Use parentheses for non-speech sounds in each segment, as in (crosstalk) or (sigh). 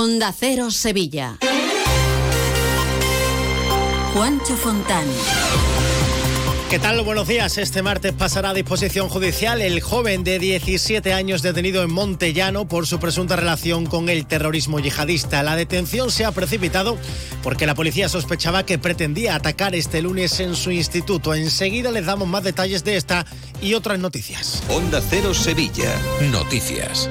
Onda Cero Sevilla. Juancho Fontán. ¿Qué tal? Buenos días. Este martes pasará a disposición judicial el joven de 17 años detenido en Montellano por su presunta relación con el terrorismo yihadista. La detención se ha precipitado porque la policía sospechaba que pretendía atacar este lunes en su instituto. Enseguida les damos más detalles de esta y otras noticias. Onda Cero Sevilla. Noticias.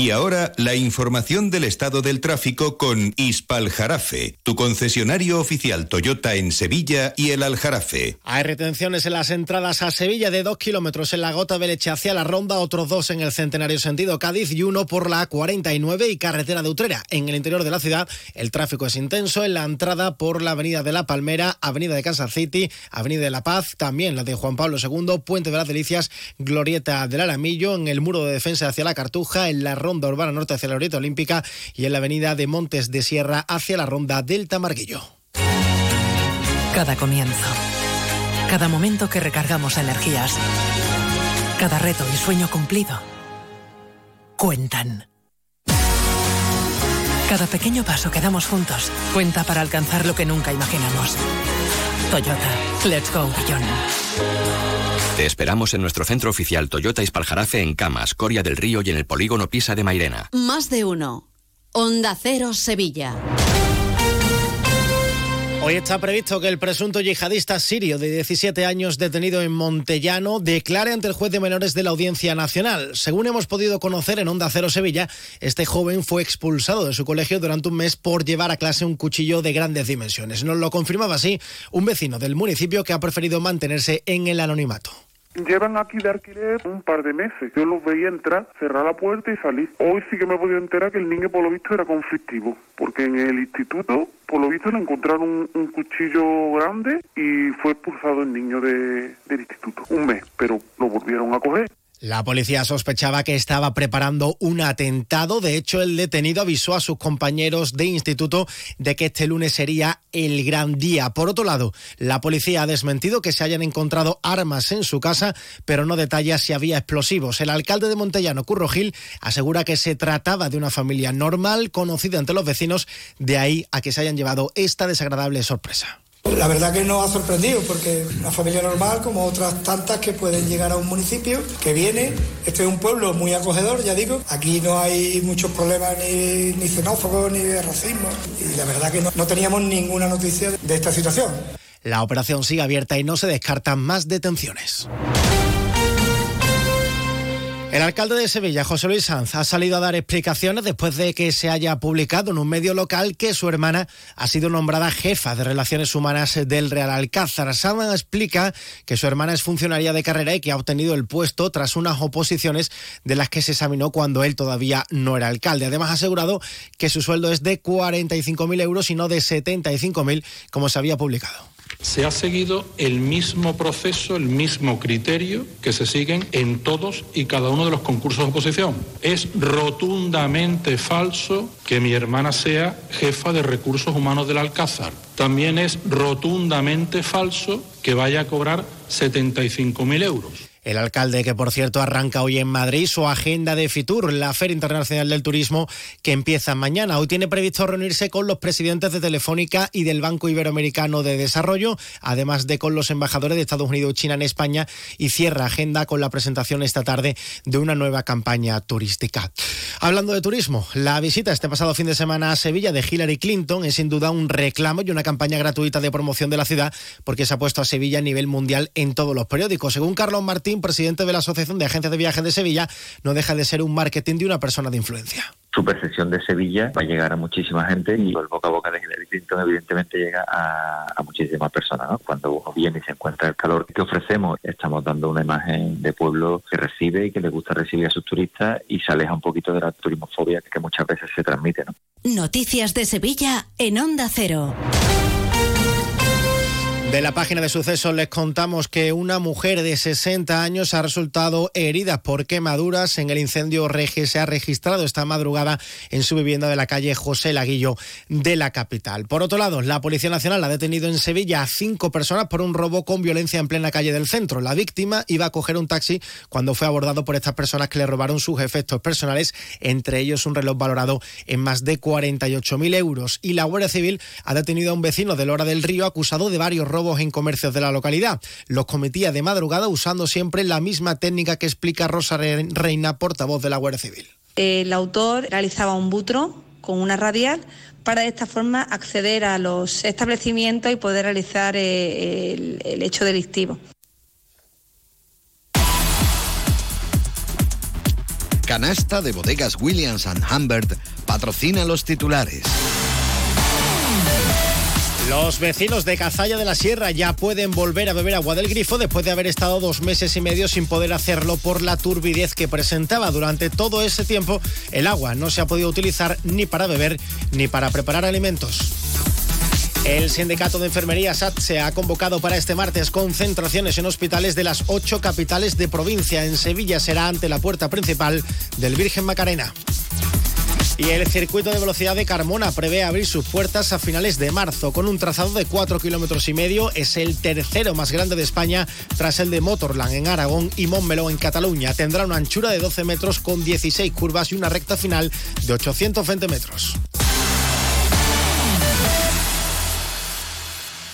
Y ahora la información del estado del tráfico con Ispal Jarafe, tu concesionario oficial Toyota en Sevilla y el Aljarafe. Hay retenciones en las entradas a Sevilla de dos kilómetros en la Gota de Leche hacia la Ronda, otros dos en el Centenario sentido Cádiz y uno por la 49 y carretera de Utrera. En el interior de la ciudad el tráfico es intenso en la entrada por la Avenida de la Palmera, Avenida de Kansas City, Avenida de la Paz, también la de Juan Pablo II, Puente de las Delicias, Glorieta del Alamillo, en el muro de defensa hacia la Cartuja, en la Ronda Urbana Norte hacia la Oriente Olímpica y en la avenida de Montes de Sierra hacia la Ronda del Tamarguillo. Cada comienzo, cada momento que recargamos energías, cada reto y sueño cumplido, cuentan. Cada pequeño paso que damos juntos cuenta para alcanzar lo que nunca imaginamos. Toyota, let's go beyond. Te esperamos en nuestro centro oficial Toyota Ispaljarafe en Camas, Coria del Río y en el polígono Pisa de Mairena. Más de uno. Onda Cero Sevilla. Hoy está previsto que el presunto yihadista sirio de 17 años detenido en Montellano declare ante el juez de menores de la Audiencia Nacional. Según hemos podido conocer en Onda Cero Sevilla, este joven fue expulsado de su colegio durante un mes por llevar a clase un cuchillo de grandes dimensiones. Nos lo confirmaba así un vecino del municipio que ha preferido mantenerse en el anonimato. Llevan aquí de alquiler un par de meses. Yo los veía entrar, cerrar la puerta y salir. Hoy sí que me he podido enterar que el niño, por lo visto, era conflictivo. Porque en el instituto, por lo visto, le encontraron un, un cuchillo grande y fue expulsado el niño de, del instituto. Un mes, pero lo volvieron a coger. La policía sospechaba que estaba preparando un atentado. De hecho, el detenido avisó a sus compañeros de instituto de que este lunes sería el gran día. Por otro lado, la policía ha desmentido que se hayan encontrado armas en su casa, pero no detalla si había explosivos. El alcalde de Montellano, Curro Gil, asegura que se trataba de una familia normal, conocida entre los vecinos, de ahí a que se hayan llevado esta desagradable sorpresa. La verdad que nos ha sorprendido porque una familia normal como otras tantas que pueden llegar a un municipio que viene, este es un pueblo muy acogedor, ya digo, aquí no hay muchos problemas ni, ni xenófobos ni de racismo y la verdad que no, no teníamos ninguna noticia de esta situación. La operación sigue abierta y no se descartan más detenciones. El alcalde de Sevilla, José Luis Sanz, ha salido a dar explicaciones después de que se haya publicado en un medio local que su hermana ha sido nombrada jefa de Relaciones Humanas del Real Alcázar. Sanz explica que su hermana es funcionaria de carrera y que ha obtenido el puesto tras unas oposiciones de las que se examinó cuando él todavía no era alcalde. Además, ha asegurado que su sueldo es de 45.000 euros y no de 75.000 como se había publicado. Se ha seguido el mismo proceso, el mismo criterio que se siguen en todos y cada uno de los concursos de oposición. Es rotundamente falso que mi hermana sea jefa de recursos humanos del Alcázar. También es rotundamente falso que vaya a cobrar 75.000 euros. El alcalde, que por cierto arranca hoy en Madrid su agenda de Fitur, la Feria Internacional del Turismo, que empieza mañana. Hoy tiene previsto reunirse con los presidentes de Telefónica y del Banco Iberoamericano de Desarrollo, además de con los embajadores de Estados Unidos y China en España, y cierra agenda con la presentación esta tarde de una nueva campaña turística. Hablando de turismo, la visita este pasado fin de semana a Sevilla de Hillary Clinton es sin duda un reclamo y una campaña gratuita de promoción de la ciudad, porque se ha puesto a Sevilla a nivel mundial en todos los periódicos. Según Carlos Martín, presidente de la Asociación de Agencias de Viajes de Sevilla, no deja de ser un marketing de una persona de influencia. Su percepción de Sevilla va a llegar a muchísima gente y el boca a boca de Hillary Clinton evidentemente llega a, a muchísimas personas. ¿no? Cuando uno viene y se encuentra el calor que ofrecemos, estamos dando una imagen de pueblo que recibe y que le gusta recibir a sus turistas y se aleja un poquito de la turismofobia que muchas veces se transmite. ¿no? Noticias de Sevilla en Onda Cero. De la página de sucesos les contamos que una mujer de 60 años ha resultado herida por quemaduras en el incendio que se ha registrado esta madrugada en su vivienda de la calle José Laguillo de la capital. Por otro lado, la Policía Nacional ha detenido en Sevilla a cinco personas por un robo con violencia en plena calle del centro. La víctima iba a coger un taxi cuando fue abordado por estas personas que le robaron sus efectos personales, entre ellos un reloj valorado en más de 48.000 euros. Y la Guardia Civil ha detenido a un vecino de Lora del Río acusado de varios robos en comercios de la localidad. Los cometía de madrugada usando siempre la misma técnica que explica Rosa Reina, portavoz de la Guardia Civil. El autor realizaba un butro con una radial para de esta forma acceder a los establecimientos y poder realizar eh, el, el hecho delictivo. Canasta de bodegas Williams ⁇ Humbert patrocina los titulares. Los vecinos de Cazalla de la Sierra ya pueden volver a beber agua del grifo después de haber estado dos meses y medio sin poder hacerlo por la turbidez que presentaba. Durante todo ese tiempo, el agua no se ha podido utilizar ni para beber ni para preparar alimentos. El sindicato de enfermería SAT se ha convocado para este martes concentraciones en hospitales de las ocho capitales de provincia. En Sevilla será ante la puerta principal del Virgen Macarena. Y el circuito de velocidad de Carmona prevé abrir sus puertas a finales de marzo con un trazado de 4 kilómetros y medio. Es el tercero más grande de España tras el de Motorland en Aragón y Montmeló en Cataluña. Tendrá una anchura de 12 metros con 16 curvas y una recta final de 820 metros.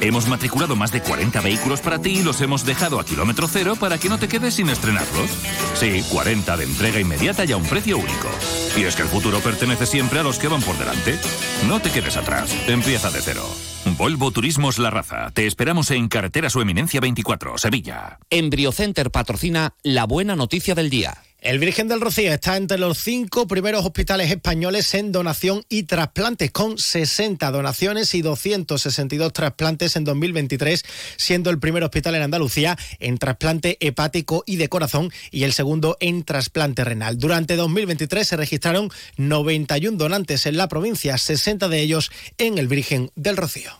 Hemos matriculado más de 40 vehículos para ti y los hemos dejado a kilómetro cero para que no te quedes sin estrenarlos. Sí, 40 de entrega inmediata y a un precio único. Y es que el futuro pertenece siempre a los que van por delante. No te quedes atrás. Empieza de cero. Volvo Turismos La Raza. Te esperamos en Carretera Su Eminencia 24, Sevilla. Embriocenter patrocina la buena noticia del día. El Virgen del Rocío está entre los cinco primeros hospitales españoles en donación y trasplantes, con 60 donaciones y 262 trasplantes en 2023, siendo el primer hospital en Andalucía en trasplante hepático y de corazón y el segundo en trasplante renal. Durante 2023 se registraron 91 donantes en la provincia, 60 de ellos en el Virgen del Rocío.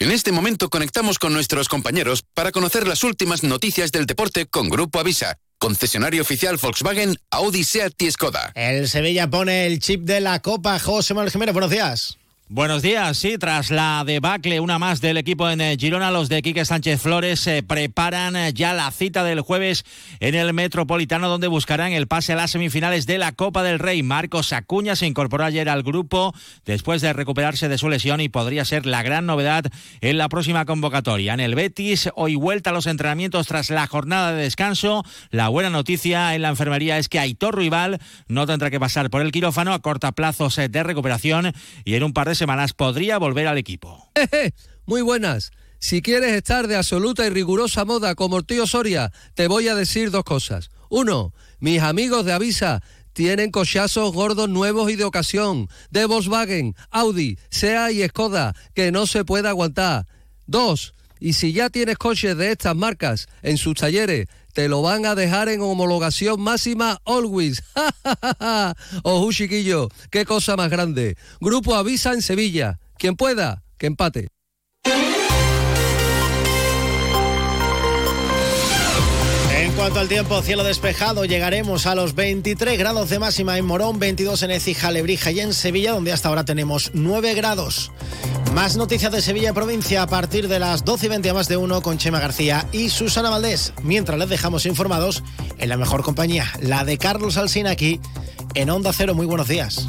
En este momento conectamos con nuestros compañeros para conocer las últimas noticias del deporte con Grupo Avisa, concesionario oficial Volkswagen, Audi, Seat y Skoda. El Sevilla pone el chip de la Copa. José Manuel Jiménez, buenos días. Buenos días, sí, tras la debacle, una más del equipo en eh, Girona, los de Quique Sánchez Flores se preparan eh, ya la cita del jueves en el Metropolitano, donde buscarán el pase a las semifinales de la Copa del Rey. Marcos Acuña se incorporó ayer al grupo después de recuperarse de su lesión y podría ser la gran novedad en la próxima convocatoria. En el Betis, hoy vuelta a los entrenamientos tras la jornada de descanso. La buena noticia en la enfermería es que Aitor Rival no tendrá que pasar por el quirófano a corta plazos eh, de recuperación y en un par de semanas podría volver al equipo. (laughs) Muy buenas. Si quieres estar de absoluta y rigurosa moda como el tío Soria, te voy a decir dos cosas. Uno, mis amigos de Avisa tienen cochazos gordos nuevos y de ocasión, de Volkswagen, Audi, SEA y Skoda, que no se puede aguantar. Dos, y si ya tienes coches de estas marcas en sus talleres, te lo van a dejar en homologación máxima always. (laughs) Ojo, chiquillo, qué cosa más grande. Grupo Avisa en Sevilla. Quien pueda, que empate. Cuanto al tiempo, cielo despejado, llegaremos a los 23 grados de máxima en Morón, 22 en Ecija, Lebrija y en Sevilla, donde hasta ahora tenemos 9 grados. Más noticias de Sevilla provincia a partir de las 12 y 20 a más de uno con Chema García y Susana Valdés. Mientras les dejamos informados en la mejor compañía, la de Carlos Alsina aquí en Onda Cero. Muy buenos días.